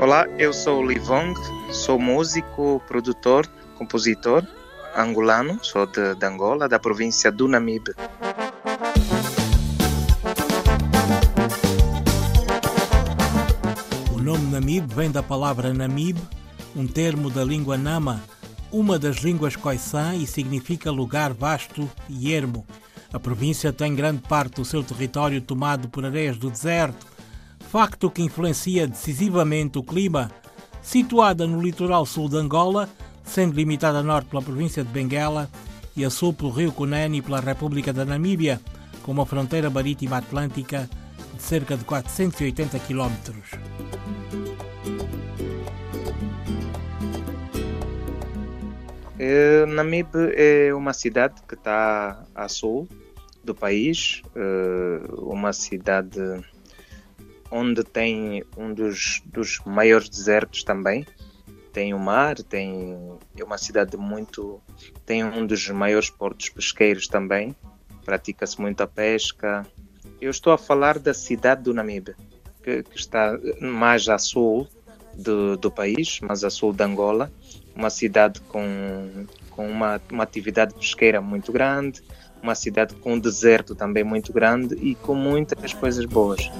Olá, eu sou o Livong, sou músico, produtor, compositor angolano, sou de, de Angola, da província do Namibe. O nome Namibe vem da palavra Namibe, um termo da língua Nama, uma das línguas Khoisan e significa lugar vasto e ermo. A província tem grande parte do seu território tomado por areias do deserto, facto que influencia decisivamente o clima. Situada no litoral sul de Angola, sendo limitada a norte pela província de Benguela e a sul pelo rio Cunene e pela República da Namíbia, com uma fronteira marítima atlântica de cerca de 480 quilómetros. É, Namibe é uma cidade que está a sul do país, é, uma cidade onde tem um dos, dos maiores desertos também. Tem o mar, tem é uma cidade muito tem um dos maiores portos pesqueiros também. Pratica-se muito a pesca. Eu estou a falar da cidade do Namibe, que, que está mais a sul do, do país, mais a sul de Angola uma cidade com, com uma, uma atividade pesqueira muito grande, uma cidade com um deserto também muito grande e com muitas coisas boas.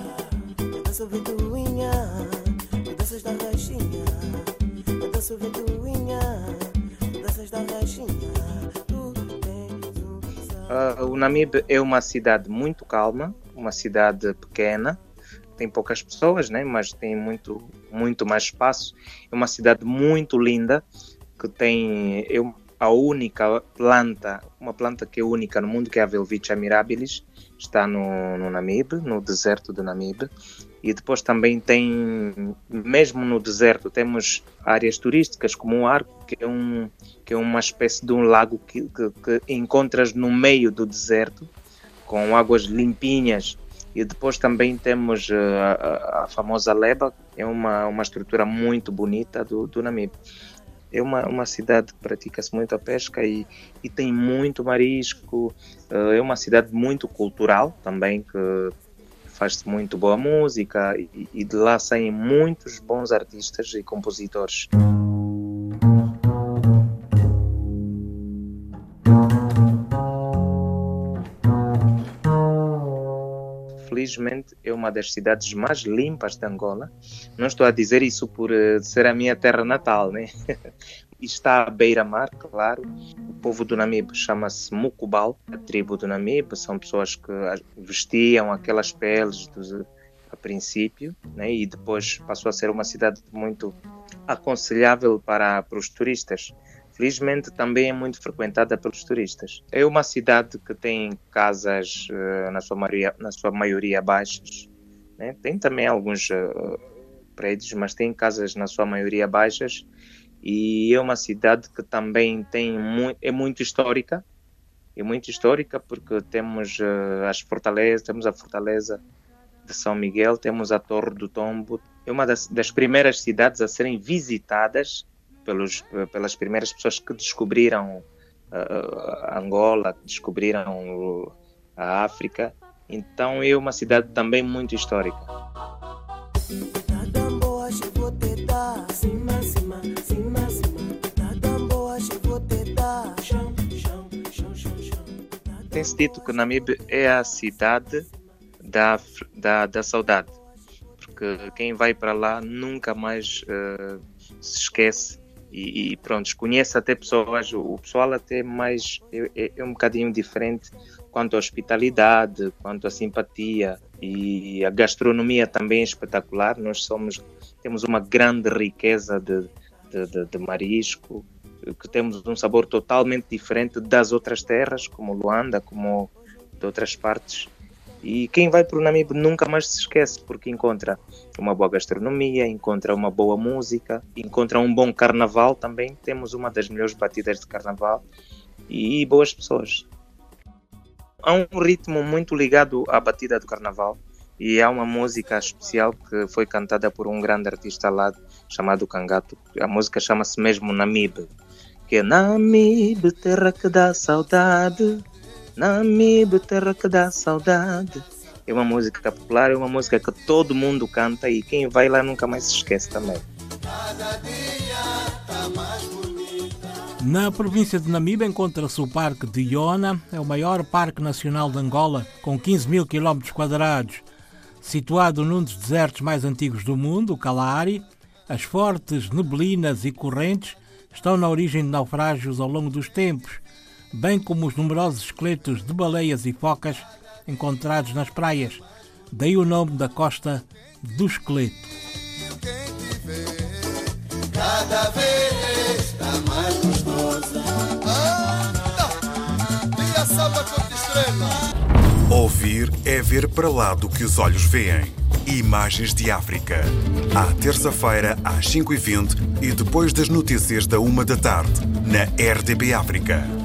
Uh, o Namibe é uma cidade muito calma, uma cidade pequena, tem poucas pessoas, né? mas tem muito, muito mais espaço. É uma cidade muito linda que tem é a única planta, uma planta que é única no mundo, que é a Velvicia mirabilis, está no, no Namibe, no deserto do Namibe. E depois também tem, mesmo no deserto, temos áreas turísticas como o Arco, que é, um, que é uma espécie de um lago que, que, que encontras no meio do deserto, com águas limpinhas e depois também temos uh, a, a, famosa Leba, é uma, uma estrutura muito bonita do, do Namibe. É uma, uma cidade que pratica-se muito a pesca e, e tem muito marisco. Uh, é uma cidade muito cultural também, que faz-se muito boa música e, e de lá saem muitos bons artistas e compositores. Infelizmente é uma das cidades mais limpas de Angola. Não estou a dizer isso por uh, ser a minha terra natal, né? Está à beira-mar, claro. O povo do Namibe chama-se Mukubal, a tribo do Namibe. São pessoas que vestiam aquelas peles dos, a princípio, né? e depois passou a ser uma cidade muito aconselhável para, para os turistas. Felizmente também é muito frequentada pelos turistas. É uma cidade que tem casas, uh, na, sua maioria, na sua maioria baixas. Né? Tem também alguns uh, prédios, mas tem casas na sua maioria baixas. E é uma cidade que também tem é muito histórica. É muito histórica porque temos uh, as fortalezas, temos a fortaleza de São Miguel, temos a Torre do Tombo. É uma das, das primeiras cidades a serem visitadas pelos, pelas primeiras pessoas que descobriram uh, Angola, descobriram a África. Então é uma cidade também muito histórica. Tem-se dito que Namibe é a cidade da, da, da saudade, porque quem vai para lá nunca mais uh, se esquece e, e pronto, conhece até pessoas, o pessoal até mais é, é, é, um bocadinho diferente quanto à hospitalidade, quanto à simpatia e a gastronomia também é espetacular. Nós somos temos uma grande riqueza de, de, de, de marisco, que temos um sabor totalmente diferente das outras terras, como Luanda, como de outras partes. E quem vai para o Namibe nunca mais se esquece, porque encontra uma boa gastronomia, encontra uma boa música, encontra um bom carnaval também. Temos uma das melhores batidas de carnaval e boas pessoas. Há um ritmo muito ligado à batida do carnaval e há uma música especial que foi cantada por um grande artista lá chamado Cangato. A música chama-se mesmo Namibe, que é Namibe, terra que dá saudade Namibe, terra que dá saudade. é uma música popular, é uma música que todo mundo canta e quem vai lá nunca mais se esquece também. Na província de Namibe encontra-se o Parque de Iona, é o maior parque nacional de Angola, com 15 mil quilómetros quadrados. Situado num dos desertos mais antigos do mundo, o Kalahari, as fortes neblinas e correntes estão na origem de naufrágios ao longo dos tempos, bem como os numerosos esqueletos de baleias e focas encontrados nas praias. Daí o nome da costa do esqueleto. Cada vez está mais gostosa. Ah, Ouvir é ver para lá do que os olhos veem. Imagens de África. À terça-feira, às 5h20 e depois das notícias da 1 da tarde, na RDB África.